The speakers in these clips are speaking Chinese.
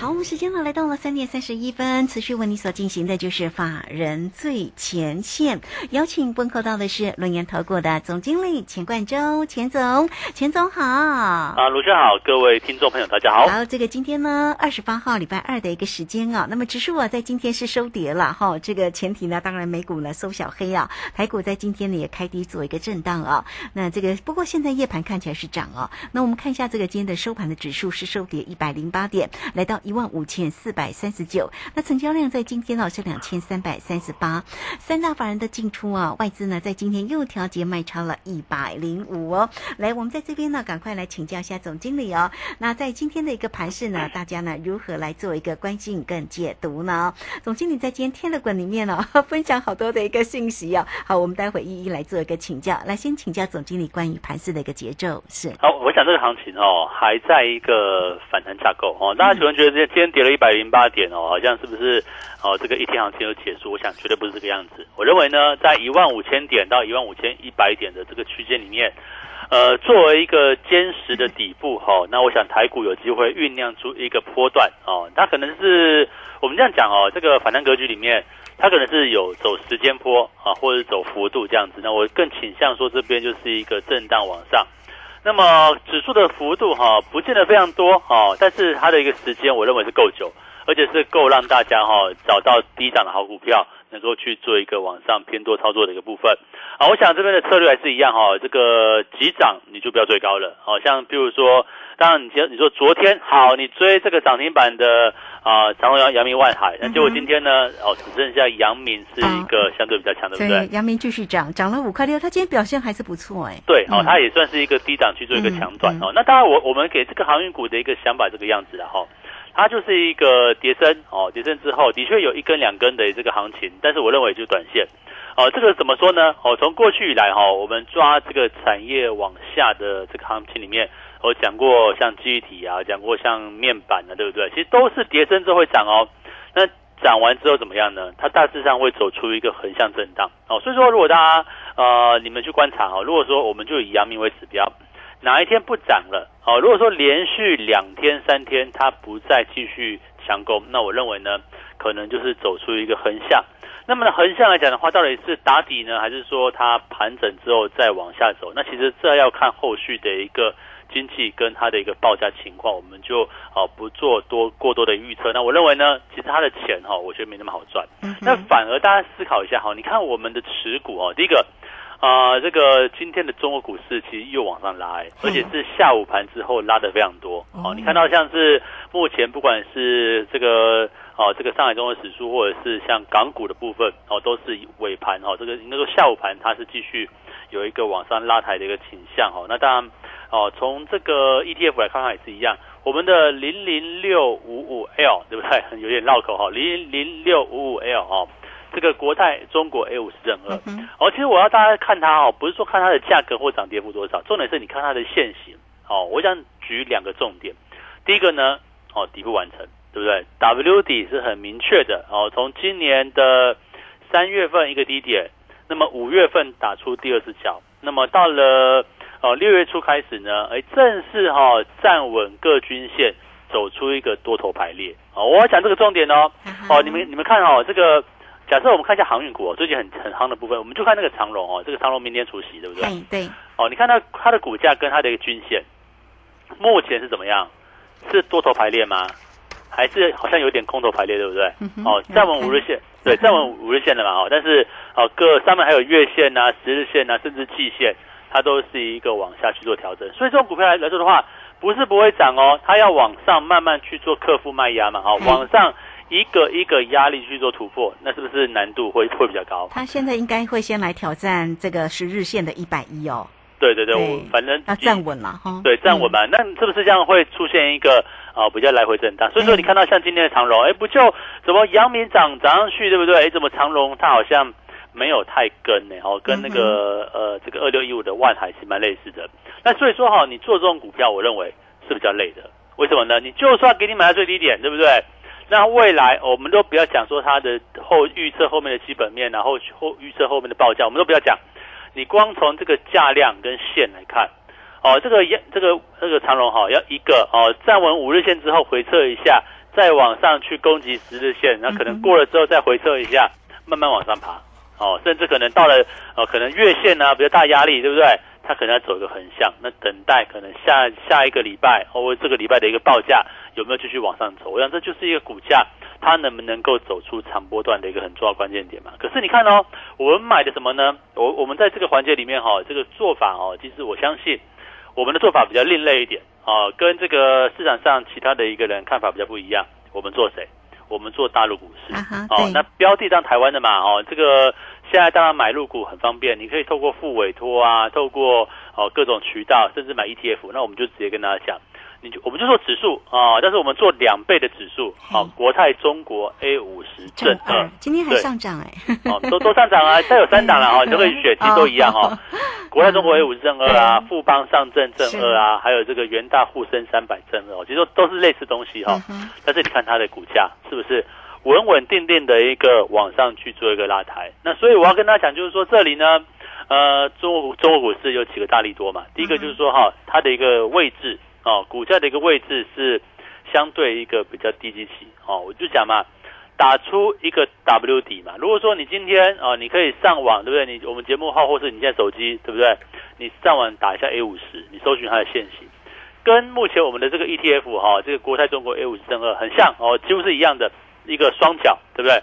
好，我们时间呢来到了三点三十一分，持续为你所进行的就是法人最前线，邀请问候到的是轮岩投顾的总经理钱冠洲，钱总，钱总好。啊，卢轩好，各位听众朋友大家好。好，这个今天呢，二十八号礼拜二的一个时间啊，那么指数啊在今天是收跌了哈，这个前提呢，当然美股呢收小黑啊，台股在今天呢也开低做一个震荡啊，那这个不过现在夜盘看起来是涨啊，那我们看一下这个今天的收盘的指数是收跌一百零八点，来到一万五千四百三十九。那成交量在今天呢是两千三百三十八。三大法人的进出啊，外资呢在今天又调节卖超了一百零五哦。来，我们在这边呢，赶快来请教一下总经理哦。那在今天的一个盘势呢，大家呢如何来做一个关心跟解读呢？总经理在今天 tele 港里面呢、哦，分享好多的一个信息哦。好，我们待会一一来做一个请教。来，先请教总经理关于盘势的一个节奏是。好，我想这个行情哦，还在一个反弹架构哦。大家可能觉得今天跌了一百零八点哦，好像是不是哦？这个一天行情有结束？我想绝对不是这个样子。我认为呢，在一万五千点到一万五千一百点的这个区间里面，呃，作为一个坚实的底部哈、那我想台股有机会酝酿出一个波段哦。它可能是我们这样讲哦，这个反弹格局里面。它可能是有走时间波啊，或者走幅度这样子。那我更倾向说这边就是一个震荡往上。那么指数的幅度哈、不见得非常多哈，但是它的一个时间我认为是够久，而且是够让大家哈、找到低档的好股票，能够去做一个往上偏多操作的一个部分。啊，我想这边的策略还是一样哈、这个急涨你就不要追高了。好、像比如说，当然你你说昨天好，你追这个涨停板的。啊，长荣、阳阳明、万海，那结果今天呢？哦，只剩下阳明是一个相对比较强，对不对？阳明继续涨，涨了五块六，它今天表现还是不错哎。对，哦，它也算是一个低档去做一个强转哦。那当然，我我们给这个航运股的一个想法这个样子了哈，它就是一个跌升哦，跌升之后的确有一根两根的这个行情，但是我认为就短线哦。这个怎么说呢？哦，从过去以来哈，我们抓这个产业往下的这个行情里面。我讲过像记忆体啊，讲过像面板啊，对不对？其实都是跌升之后会涨哦。那涨完之后怎么样呢？它大致上会走出一个横向震荡哦。所以说，如果大家呃你们去观察哦，如果说我们就以阳明为指标，哪一天不涨了哦？如果说连续两天三天它不再继续强攻，那我认为呢，可能就是走出一个横向。那么呢，横向来讲的话，到底是打底呢，还是说它盘整之后再往下走？那其实这要看后续的一个。经济跟它的一个报价情况，我们就啊不做多过多的预测。那我认为呢，其实它的钱哈，我觉得没那么好赚。那反而大家思考一下哈，你看我们的持股哦，第一个啊，这个今天的中国股市其实又往上拉，而且是下午盘之后拉的非常多。哦，你看到像是目前不管是这个哦这个上海综合指数，或者是像港股的部分哦，都是尾盘哦，这个应该说下午盘它是继续有一个往上拉抬的一个倾向哦。那当然。哦，从这个 ETF 来看看也是一样，我们的零零六五五 L 对不对？有点绕口哈，零零六五五 L 哦，这个国泰中国 A 五十正二。哦，其实我要大家看它哦，不是说看它的价格或涨跌幅多少，重点是你看它的线型。哦，我想举两个重点，第一个呢，哦，底部完成，对不对？W 底是很明确的哦，从今年的三月份一个低点，那么五月份打出第二次脚，那么到了。哦，六月初开始呢，哎，正式哈站稳各均线，走出一个多头排列。哦，我要讲这个重点哦。哦，你们你们看哦，这个假设我们看一下航运股哦，最近很很夯的部分，我们就看那个长荣哦，这个长荣明天除息，对不对？对。哦，你看它它的股价跟它的一个均线，目前是怎么样？是多头排列吗？还是好像有点空头排列，对不对？哦，站稳五日线，对，站稳五日线的嘛？哦，但是哦，各上面还有月线呐、十日线呐，甚至季线。它都是一个往下去做调整，所以这种股票来来说的话，不是不会涨哦，它要往上慢慢去做克服卖压嘛，好，往上一个一个压力去做突破，那是不是难度会会比较高？他现在应该会先来挑战这个十日线的一百一哦。对对对，我反正要站稳了哈。对，站稳嘛，那是不是这样会出现一个啊比较来回震荡？所以说你看到像今天的长荣，哎，不就怎么阳明涨涨上去，对不对？哎，怎么长荣它好像？没有太跟呢，哦，跟那个呃这个二六一五的万海是蛮类似的。那所以说哈，你做这种股票，我认为是比较累的。为什么呢？你就算给你买到最低点，对不对？那未来我们都不要讲说它的后预测后面的基本面，然后后预测后面的报价，我们都不要讲。你光从这个价量跟线来看，哦，这个这个这个长龙哈，要一个哦站稳五日线之后回撤一下，再往上去攻击十日线，那可能过了之后再回撤一下，慢慢往上爬，哦，甚至可能到了哦可能月线呢比较大压力，对不对？它可能要走一个横向，那等待可能下下一个礼拜或这个礼拜的一个报价有没有继续往上走？我想这就是一个股价。它能不能够走出长波段的一个很重要关键点嘛？可是你看哦，我们买的什么呢？我我们在这个环节里面哈，这个做法哦，其实我相信我们的做法比较另类一点啊，跟这个市场上其他的一个人看法比较不一样。我们做谁？我们做大陆股市哦。那标的当台湾的嘛哦，这个现在当然买入股很方便，你可以透过付委托啊，透过哦各种渠道，甚至买 ETF。那我们就直接跟大家讲。你就我们就做指数啊，但是我们做两倍的指数，好，国泰中国 A 五十正二，今天还上涨哎，哦，都都上涨啊，再有三档了哈，你都可以选，其实都一样哈。国泰中国 A 五十正二啊，富邦上证正二啊，还有这个元大沪深三百正二，其实都是类似东西哈。但是你看它的股价是不是稳稳定定的一个往上去做一个拉抬？那所以我要跟大家讲，就是说这里呢，呃，中国中国股市有几个大利多嘛？第一个就是说哈，它的一个位置。哦，股价的一个位置是相对一个比较低基期哦，我就讲嘛，打出一个 W 底嘛。如果说你今天啊，你可以上网，对不对？你我们节目号或是你现在手机，对不对？你上网打一下 A 五十，你搜寻它的现形，跟目前我们的这个 ETF 哈，这个国泰中国 A 五十正二很像哦，几乎是一样的一个双脚，对不对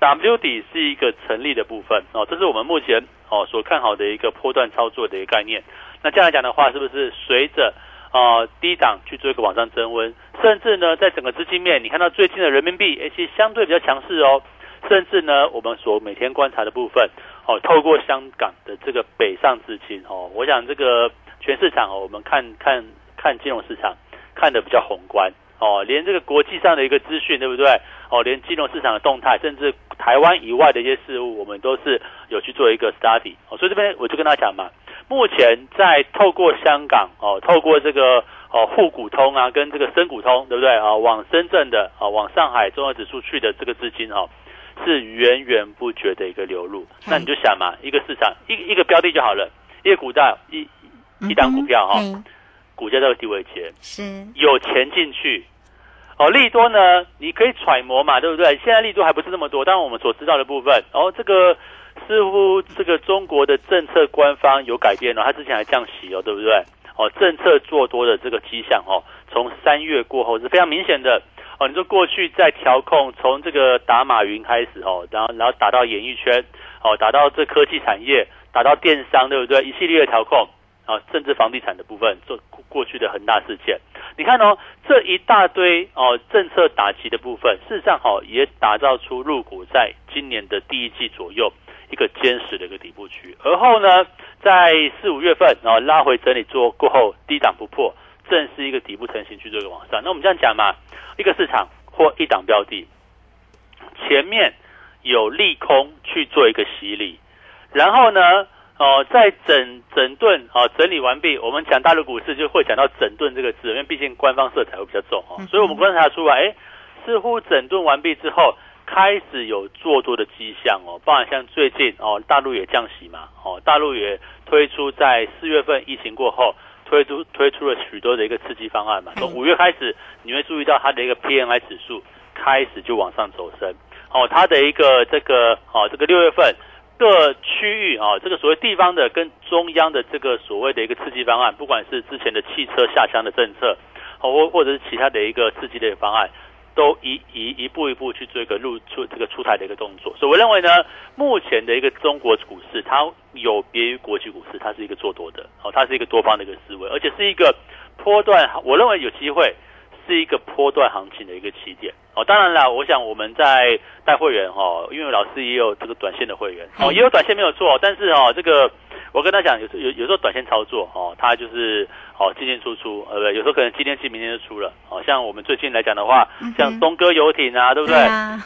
？W 底是一个成立的部分哦，这是我们目前哦所看好的一个波段操作的一个概念。那这样来讲的话，是不是随着啊，低档去做一个往上增温，甚至呢，在整个资金面，你看到最近的人民币，其实相对比较强势哦。甚至呢，我们所每天观察的部分，哦，透过香港的这个北上资金，哦，我想这个全市场哦，我们看看看金融市场看的比较宏观，哦，连这个国际上的一个资讯，对不对？哦，连金融市场的动态，甚至台湾以外的一些事物，我们都是有去做一个 study。哦，所以这边我就跟他讲嘛。目前在透过香港哦，透过这个哦沪股通啊，跟这个深股通，对不对啊？往深圳的啊，往上海综合指数去的这个资金哦，是源源不绝的一个流入。那你就想嘛，一个市场一一个标的就好了，一个股价一一档股票哈，股价这个低位前是有钱进去哦，利多呢，你可以揣摩嘛，对不对？现在利多还不是那么多，当然我们所知道的部分，哦，这个。似乎这个中国的政策官方有改变了，他之前还降息哦，对不对？哦，政策做多的这个迹象哦，从三月过后是非常明显的哦。你说过去在调控，从这个打马云开始哦，然后然后打到演艺圈哦，打到这科技产业，打到电商，对不对？一系列的调控啊，甚至房地产的部分做过去的恒大事件，你看哦，这一大堆哦政策打击的部分，事实上哦也打造出入股在今年的第一季左右。一个坚实的一个底部区，而后呢，在四五月份，然后拉回整理做过后，低档不破，正是一个底部成型去做一个往上。那我们这样讲嘛，一个市场或一档标的，前面有利空去做一个洗礼，然后呢，哦，在整整顿哦整理完毕，我们讲大陆股市就会讲到整顿这个字，因为毕竟官方色彩会比较重哦，所以我们观察出来，哎，似乎整顿完毕之后。开始有做多的迹象哦，包含像最近哦，大陆也降息嘛，哦，大陆也推出在四月份疫情过后推出推出了许多的一个刺激方案嘛，从五月开始，你会注意到它的一个 PMI 指数开始就往上走升，哦，它的一个这个哦，这个六月份各区域啊，这个所谓地方的跟中央的这个所谓的一个刺激方案，不管是之前的汽车下乡的政策，哦，或或者是其他的一个刺激的方案。都一一一步一步去做一个入出这个出台的一个动作，所以我认为呢，目前的一个中国股市，它有别于国际股市，它是一个做多的，哦，它是一个多方的一个思维，而且是一个波段，我认为有机会是一个波段行情的一个起点，哦，当然啦，我想我们在带会员哈，因为老师也有这个短线的会员，哦，也有短线没有做，但是哦，这个。我跟他讲，有时有有时候短线操作哦，他就是哦进进出出，呃不对，有时候可能今天进明天就出了。哦，像我们最近来讲的话，像东哥游艇啊，对不对？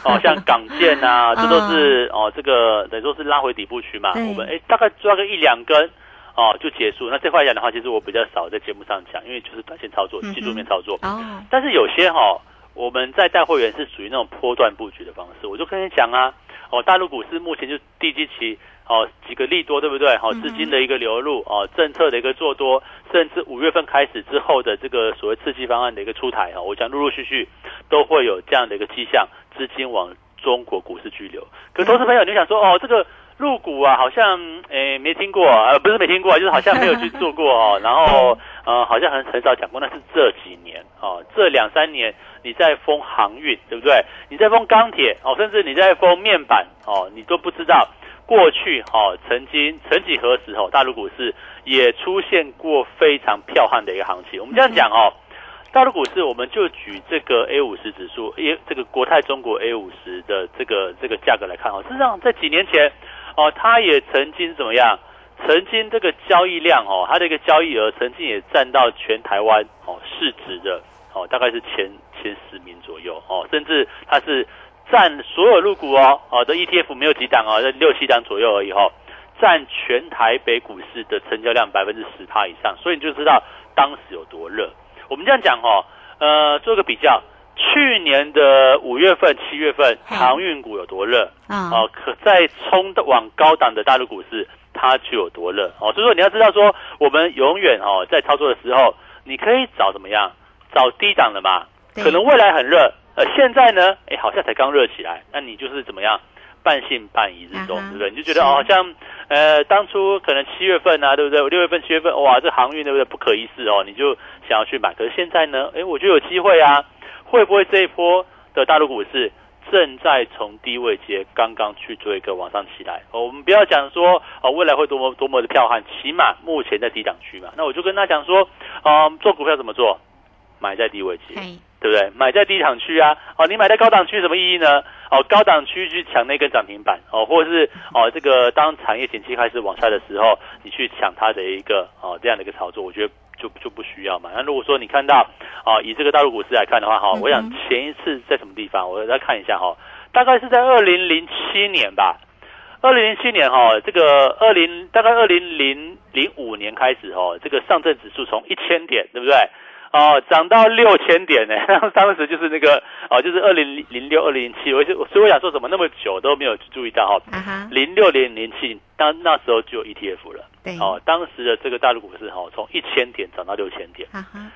哦，像港建啊，这都是哦这个等于说是拉回底部区嘛。我们哎大概抓个一两根。哦，就结束。那这块讲的话，其实我比较少在节目上讲，因为就是短线操作、技术面操作。哦。但是有些哈，我们在带会员是属于那种波段布局的方式。我就跟你讲啊，哦，大陆股市目前就低基期，哦，几个利多，对不对？好，资金的一个流入，哦，政策的一个做多，甚至五月份开始之后的这个所谓刺激方案的一个出台，哈，我讲陆陆续续都会有这样的一个迹象，资金往中国股市居留。可投资朋友，你想说，哦，这个。入股啊，好像诶没听过，呃不是没听过，就是好像没有去做过哦。然后呃好像很很少讲过，那是这几年哦，这两三年你在封航运，对不对？你在封钢铁哦，甚至你在封面板哦，你都不知道过去哦曾经曾几何时哦，大陆股市也出现过非常彪悍的一个行情。我们这样讲哦，大陆股市我们就举这个 A 五十指数，因这个国泰中国 A 五十的这个这个价格来看哦，事实上在几年前。哦，它也曾经怎么样？曾经这个交易量哦，它的一个交易额曾经也占到全台湾哦市值的哦，大概是前前十名左右哦，甚至它是占所有入股哦哦的 ETF 没有几档哦，在六七档左右而已哦，占全台北股市的成交量百分之十趴以上，所以你就知道当时有多热。我们这样讲哦，呃，做个比较。去年的五月份、七月份，航运股有多热啊？哦，可在冲往高档的大陆股市，它就有多热哦。所以说，你要知道说，我们永远哦，在操作的时候，你可以找怎么样？找低档的嘛。可能未来很热，呃，现在呢，哎，好像才刚热起来，那你就是怎么样？半信半疑之中，对不对？你就觉得哦，像呃，当初可能七月份啊，对不对？六月份、七月份，哇，这航运对不对？不可一世哦，你就想要去买。可是现在呢，哎，我就有机会啊。会不会这一波的大陆股市正在从低位接刚刚去做一个往上起来？我们不要讲说哦未来会多么多么的彪悍，起码目前在低档区嘛。那我就跟他讲说，嗯，做股票怎么做？买在低位接，对不对？买在低档区啊。哦，你买在高档区什么意义呢？哦，高档区去抢那根涨停板哦，或者是哦这个当产业景气开始往下的时候，你去抢它的一个哦这样的一个操作，我觉得。就就不需要嘛。那如果说你看到啊，以这个大陆股市来看的话，哈，我想前一次在什么地方，我再看一下哈，大概是在二零零七年吧。二零零七年哈，这个二零大概二零零零五年开始哦，这个上证指数从一千点，对不对？哦，涨到六千点呢，当时就是那个哦，就是二零零六、二零零七，我就所以我想说什么那么久都没有注意到哈，零六零零七，当那时候就有 ETF 了，对，哦，当时的这个大陆股市哈，从一千点涨到六千点，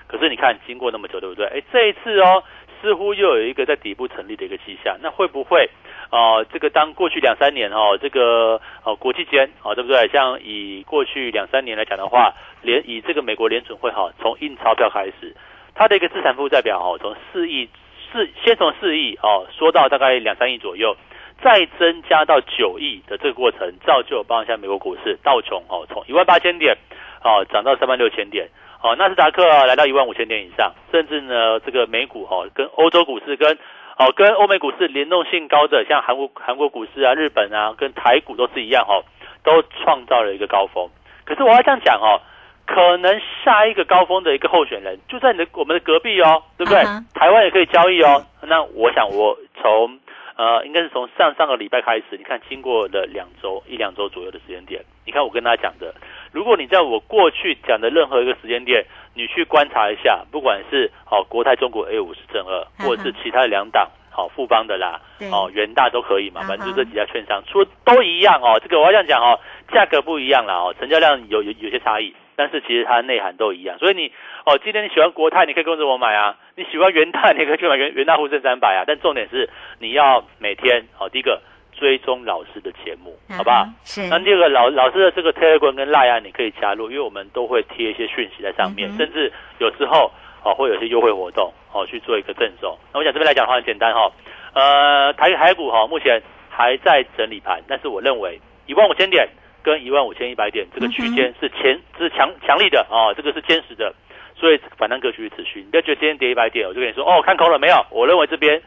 可是你看经过那么久，对不对？哎，这一次哦，似乎又有一个在底部成立的一个迹象，那会不会？哦，这个当过去两三年哦，这个哦国际间哦，对不对？像以过去两三年来讲的话，联以这个美国联准会哈，从印钞票开始，它的一个资产负债表哦，从四亿四先从四亿哦，说到大概两三亿左右，再增加到九亿的这个过程，造就帮一下美国股市道琼哦，从一万八千点哦涨到三万六千点哦，纳斯达克来到一万五千点以上，甚至呢这个美股哦，跟欧洲股市跟哦，跟欧美股市联动性高的，像韩国韩国股市啊、日本啊，跟台股都是一样哦，都创造了一个高峰。可是我要这样讲哦，可能下一个高峰的一个候选人就在你的我们的隔壁哦，对不对？台湾也可以交易哦。那我想我从呃，应该是从上上个礼拜开始，你看经过了两周一两周左右的时间点，你看我跟大家讲的，如果你在我过去讲的任何一个时间点。你去观察一下，不管是哦国泰中国 A 五十正二，或者是其他两档好富邦的啦，哦元大都可以嘛，反正就这几家券商说都一样哦。这个我要这样讲哦，价格不一样啦哦，成交量有有有些差异，但是其实它的内涵都一样。所以你哦，今天你喜欢国泰，你可以跟着我买啊；你喜欢元大，你可以去买元元大沪深三百啊。但重点是你要每天哦，第一个。追踪老师的节目，好不好？是。那第二个老老师的这个 Telegram 跟 Line 你可以加入，因为我们都会贴一些讯息在上面，甚至有时候哦会有一些优惠活动哦去做一个赠送。那我想这边来讲的话很简单哈，呃台海股哈目前还在整理盘，但是我认为一万五千点跟一万五千一百点这个区间是前是强强力的哦，这个是坚实的，所以反弹格局持续。你不要觉得今天跌一百点，我就跟你说哦看空了没有？我认为这边。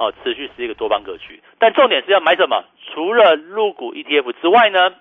哦，持续是一个多方格局，但重点是要买什么？除了入股 ETF 之外呢，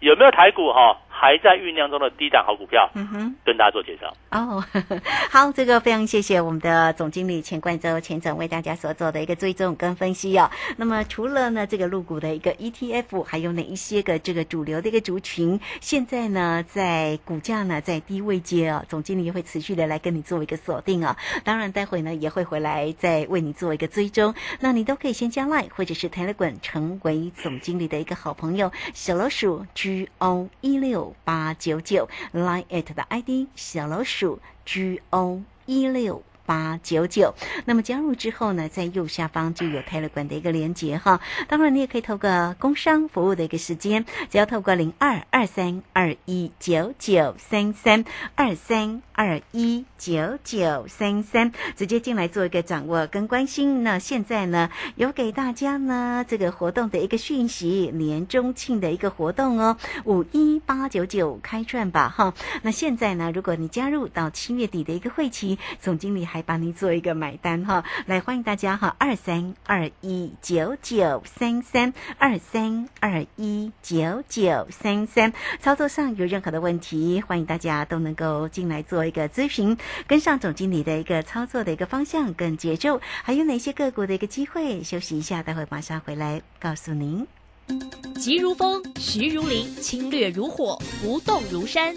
有没有台股哈还在酝酿中的低档好股票，嗯哼。跟大家做介绍。哦，好，这个非常谢谢我们的总经理钱冠洲钱总为大家所做的一个追踪跟分析哦。那么除了呢这个入股的一个 ETF，还有哪一些个这个主流的一个族群，现在呢在股价呢在低位阶哦，总经理也会持续的来跟你做一个锁定啊、当然，待会呢也会回来再为你做一个追踪。那你都可以先加 Line 或者是 Telegram 成为总经理的一个好朋友，小老鼠 G O 一六八九九 Line at 的 ID 小老鼠 G O 一六。八九九，那么加入之后呢，在右下方就有 Telegram 的一个连接哈。当然，你也可以透过工商服务的一个时间，只要透过零二二三二一九九三三二三二一九九三三，直接进来做一个掌握跟关心。那现在呢，有给大家呢这个活动的一个讯息，年中庆的一个活动哦，五一八九九开赚吧哈。那现在呢，如果你加入到七月底的一个会期，总经理还来帮您做一个买单哈。来，欢迎大家哈，二三二一九九三三二三二一九九三三。操作上有任何的问题，欢迎大家都能够进来做一个咨询，跟上总经理的一个操作的一个方向跟节奏，还有哪些个股的一个机会。休息一下，待会马上回来告诉您。急如风，徐如林，侵略如火，不动如山。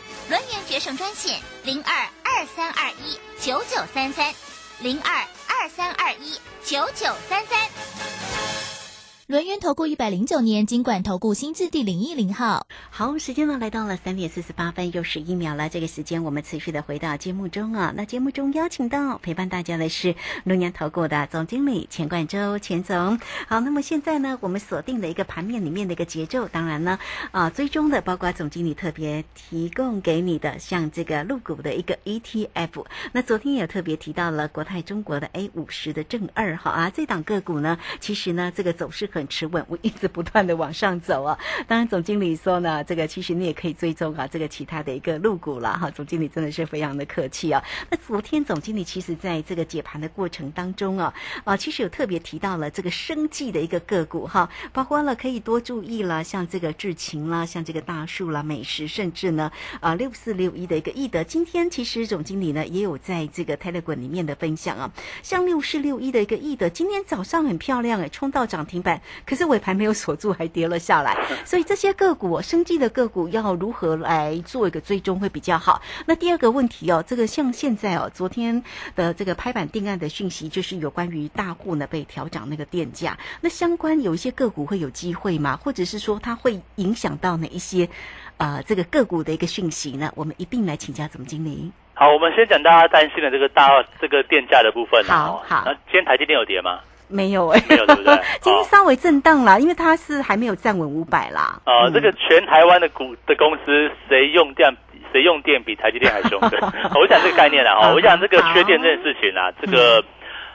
轮源决胜专线零二二三二一九九三三零二二三二一九九三三。轮源投顾一百零九年经管投顾新字第零一零号。好，时间呢来到了三点四十八分又十一秒了。这个时间我们持续的回到节目中啊。那节目中邀请到陪伴大家的是龙年投顾的总经理钱冠洲钱总。好，那么现在呢，我们锁定的一个盘面里面的一个节奏，当然呢，啊，最终的包括总经理特别提供给你的，像这个入股的一个 ETF。那昨天也特别提到了国泰中国的 A 五十的正二号啊，这档个股呢，其实呢，这个走势和很持稳，我一直不断的往上走啊。当然，总经理说呢，这个其实你也可以追踪啊，这个其他的一个入股了哈。总经理真的是非常的客气啊。那昨天总经理其实在这个解盘的过程当中啊，啊，其实有特别提到了这个生计的一个个股哈，包括了可以多注意了，像这个智勤啦，像这个大树啦、美食，甚至呢，啊，六四六一的一个易德，今天其实总经理呢也有在这个 Telegram 里面的分享啊，像六四六一的一个易德，今天早上很漂亮哎，冲到涨停板，可是尾盘没有锁住，还跌了下来，所以这些个股，生计的个股要如何来做一个追踪会比较好？那第二个问题哦，这个像现在哦，昨天的这个拍板定案的讯息，就是有关于大户呢被调涨那个电价，那相关有一些个股会有机会吗？或者是说它会影响到哪一些呃这个个股的一个讯息呢？我们一并来请教总经理。好，我们先讲大家担心的这个大这个电价的部分啊。好好那今天台积电有跌吗？没有哎、没有对不对 今天稍微震荡啦，因为它是还没有站稳五百啦。呃，嗯这个全台湾的股的公司，谁用电谁用电比台积电还凶的？我讲这个概念啦，好哦，我讲这个缺电这件事情啊，这个。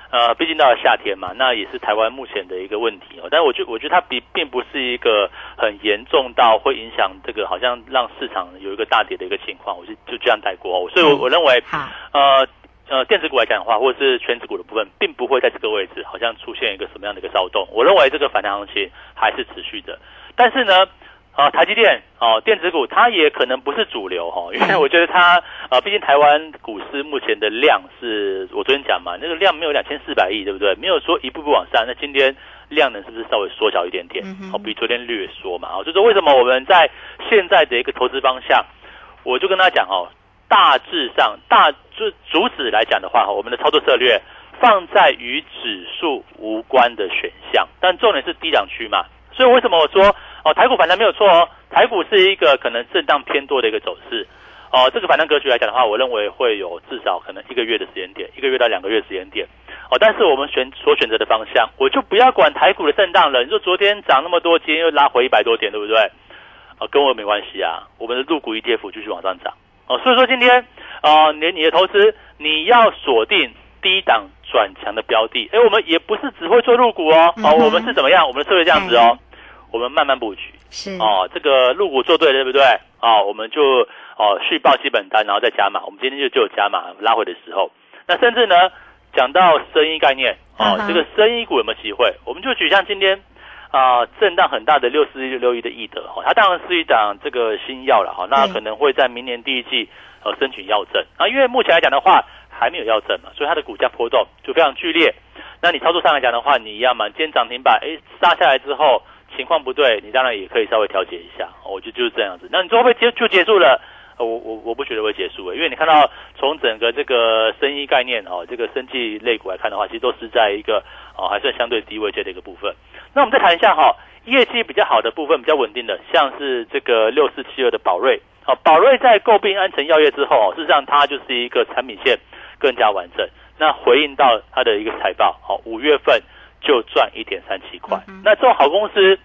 呃，毕竟到了夏天嘛，那也是台湾目前的一个问题哦。但是我觉我觉得它并并不是一个很严重到会影响这个，好像让市场有一个大跌的一个情况。我就就这样带过哦。所以我，我认为，好，呃呃，电子股来讲的话，或者是全指股的部分，并不会在这个位置好像出现一个什么样的一个骚动。我认为这个反弹行情还是持续的。但是呢，啊，台积电哦，电子股它也可能不是主流哈、哦，因为 我觉得它啊，毕竟台湾股市目前的量是我昨天讲嘛，那个量没有两千四百亿，对不对？没有说一步步往上。那今天量能是不是稍微缩小一点点嗯哼？哦，比昨天略缩嘛。哦，就是说为什么我们在现在的一个投资方向，我就跟他讲哦。大致上大就主旨来讲的话，我们的操作策略放在与指数无关的选项，但重点是低档区嘛。所以为什么我说哦，台股反弹没有错哦，台股是一个可能震荡偏多的一个走势。哦，这个反弹格局来讲的话，我认为会有至少可能一个月的时间点，一个月到两个月时间点。哦，但是我们选所选择的方向，我就不要管台股的震荡了。你说昨天涨那么多，今天又拉回一百多点，对不对？啊，跟我没关系啊，我们的入股 ETF 继续往上涨。哦，所以说今天，啊，你你的投资你要锁定低档转强的标的。哎，我们也不是只会做入股哦，哦，我们是怎么样？我们的策略这样子哦，我们慢慢布局。是哦，这个入股做对了，对不对？啊，我们就。哦，续报基本单，然后再加码。我们今天就就有加码拉回的时候。那甚至呢，讲到生意概念，哦，这个生意股有没有机会？我们就举像今天啊，震荡很大的六四六六一的易德，哈，它当然是一档这个新药了，哈，那可能会在明年第一季呃申请药证啊，因为目前来讲的话还没有药证嘛，所以它的股价波动就非常剧烈。那你操作上来讲的话，你一样嘛，今天涨停板，哎，杀下来之后情况不对，你当然也可以稍微调节一下，我觉得就是这样子。那你最后被结就结束了。我我我不觉得会结束，因为你看到从整个这个生意概念哦，这个生技类股来看的话，其实都是在一个哦还算相对低位阶的一个部分。那我们再谈一下哈，业绩比较好的部分，比较稳定的，像是这个六四七二的宝瑞，哦，宝瑞在诟病安诚药业之后，事实上它就是一个产品线更加完整。那回应到它的一个财报，好，五月份就赚一点三七块。那这种好公司。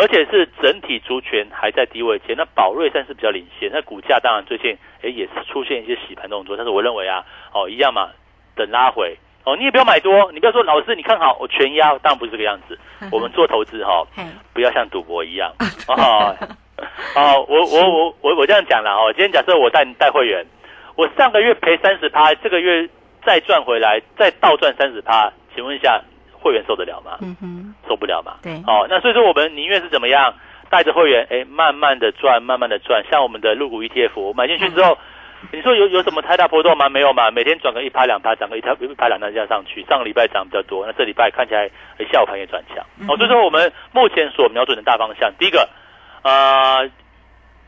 而且是整体族群还在低位前，那宝瑞算是比较领先，那股价当然最近诶也是出现一些洗盘动作，但是我认为啊，哦一样嘛，等拉回哦，你也不要买多，你不要说老师你看好我全压，当然不是这个样子。我们做投资哈，不要像赌博一样哦 哦，我我我我我这样讲了哦，今天假设我带带会员，我上个月赔三十趴，这个月再赚回来，再倒赚三十趴，请问一下。会员受得了吗？嗯哼，受不了嘛。对，哦，那所以说我们宁愿是怎么样，带着会员，哎，慢慢的赚，慢慢的赚。像我们的入股 ETF，我买进去之后，你说有有什么太大波动吗？没有嘛，每天转个一趴两趴，涨个一趴一趴两趴这样上去。上个礼拜涨比较多，那这礼拜看起来下午盘也转强。哦，所以说我们目前所瞄准的大方向，第一个，呃，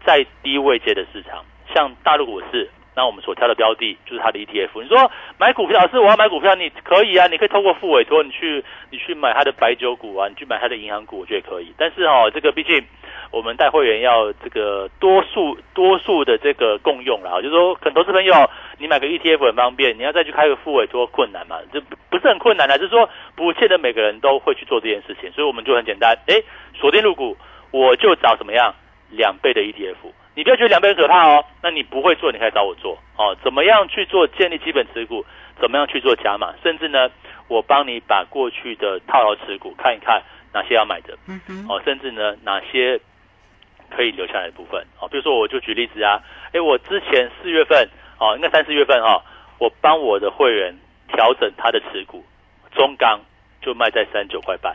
在低位阶的市场，像大陆股市。那我们所挑的标的就是它的 ETF。你说买股票，老师我要买股票，你可以啊，你可以透过副委托，你去你去买它的白酒股啊，你去买它的银行股，我觉得可以。但是哦，这个毕竟我们带会员要这个多数多数的这个共用了，就是说，可能投资朋友你买个 ETF 很方便，你要再去开个副委托困难嘛？这不是很困难的，就是说不见得每个人都会去做这件事情，所以我们就很简单，哎，锁定入股，我就找什么样两倍的 ETF。你不要觉得两倍很可怕哦，那你不会做，你可以找我做哦。怎么样去做建立基本持股？怎么样去做加码？甚至呢，我帮你把过去的套牢持股看一看，哪些要买的，哦，甚至呢，哪些可以留下来的部分哦。比如说，我就举例子啊，哎，我之前四月份哦，应该三四月份哈，我帮我的会员调整他的持股，中钢就卖在三十九块半，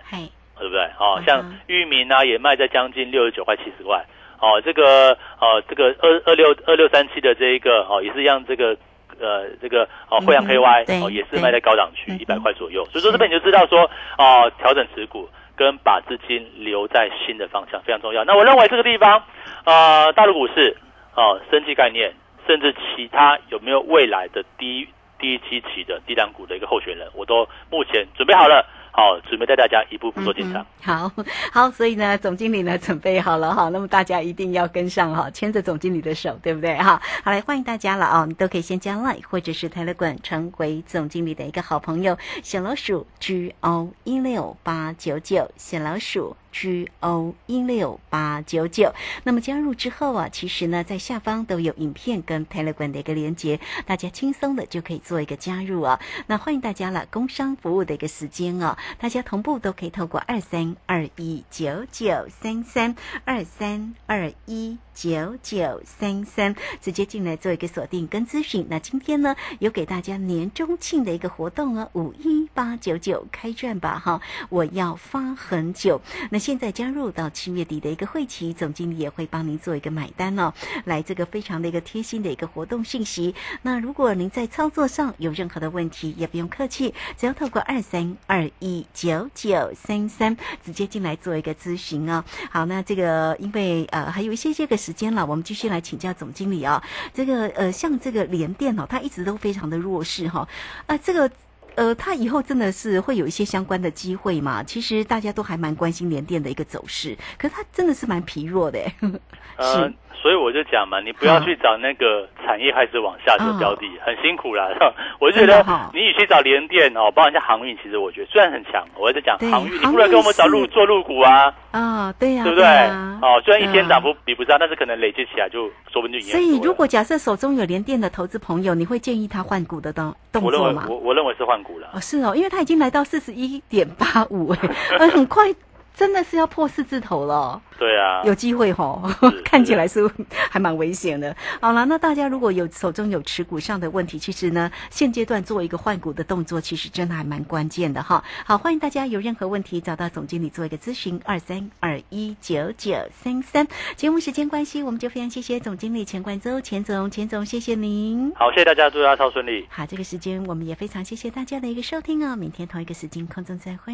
对不对？哦，像域名啊，也卖在将近六十九块七十块。哦，这个哦，这个二二六二六三七的这一个哦，也是一样，这个呃，这个哦，惠阳 KY 哦，也是卖在高档区一百块左右。所以说这边你就知道说哦，调整持股跟把资金留在新的方向非常重要。那我认为这个地方啊，大陆股市哦，升级概念，甚至其他有没有未来的低低基期的低档股的一个候选人，我都目前准备好了。好，准备带大家一步步做进场。好好，所以呢，总经理呢准备好了哈，那么大家一定要跟上哈，牵着总经理的手，对不对哈？好，来欢迎大家了哦，你都可以先加 line 或者是泰勒管成为总经理的一个好朋友，小老鼠 G O 一六八九九，小老鼠。G O 一六八九九，那么加入之后啊，其实呢，在下方都有影片跟 Telegram 的一个连接，大家轻松的就可以做一个加入啊。那欢迎大家了，工商服务的一个时间哦，大家同步都可以透过二三二一九九三三二三二一。九九三三，直接进来做一个锁定跟咨询。那今天呢，有给大家年中庆的一个活动啊，五一八九九开赚吧哈！我要发很久。那现在加入到七月底的一个会期，总经理也会帮您做一个买单哦，来这个非常的一个贴心的一个活动信息。那如果您在操作上有任何的问题，也不用客气，只要透过二三二一九九三三直接进来做一个咨询哦。好，那这个因为呃还有一些这个时间了，我们继续来请教总经理哦。这个呃像这个联电哦，它一直都非常的弱势哈、啊，这个。呃，它以后真的是会有一些相关的机会嘛？其实大家都还蛮关心联电的一个走势，可是它真的是蛮疲弱的，呃是，所以我就讲嘛，你不要去找那个产业开始往下的标的，很辛苦啦。我就觉得你与其找联电哦，包括像航运，其实我觉得虽然很强，我在讲航运，你航不然跟我们找入做入股啊，啊，对呀、对不对？啊哦，虽然一天涨幅比不上，但是可能累积起来就说不定赢了。所以，如果假设手中有联电的投资朋友，你会建议他换股的动动我认为作吗？我我认为是换股了。哦，是哦，因为他已经来到四十一点八五，哎，呃，很快真的是要破四字头了。对啊，有机会吼是，看起来是还蛮危险的。好了，那大家如果有手中有持股上的问题，其实呢，现阶段做一个换股的动作，其实真的还蛮关键的哈。好，欢迎大家有任何问题找到总经理做一个咨询，二三二一九九三三。节目时间关系，我们就非常谢谢总经理钱冠周钱总，钱总谢谢您。好，谢谢大家，祝大家超顺利。好，这个时间我们也非常谢谢大家的一个收听哦，明天同一个时间空中再会。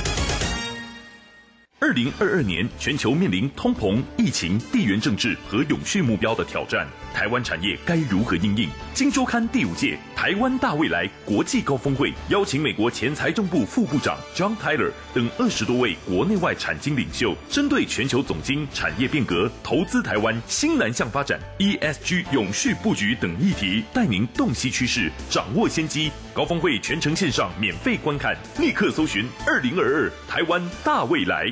二零二二年，全球面临通膨、疫情、地缘政治和永续目标的挑战，台湾产业该如何应应？金周刊第五届台湾大未来国际高峰会邀请美国前财政部副部长 John Tyler 等二十多位国内外产经领袖，针对全球总经、产业变革、投资台湾、新南向发展、ESG 永续布局等议题，带您洞悉趋势，掌握先机。高峰会全程线上免费观看，立刻搜寻“二零二二台湾大未来”。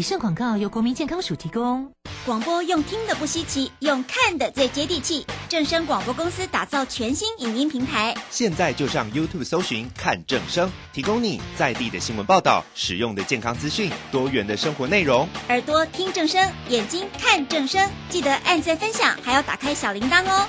以上广告由国民健康署提供。广播用听的不稀奇，用看的最接地气。正声广播公司打造全新影音平台，现在就上 YouTube 搜寻“看正声”，提供你在地的新闻报道、实用的健康资讯、多元的生活内容。耳朵听正声，眼睛看正声，记得按赞分享，还要打开小铃铛哦。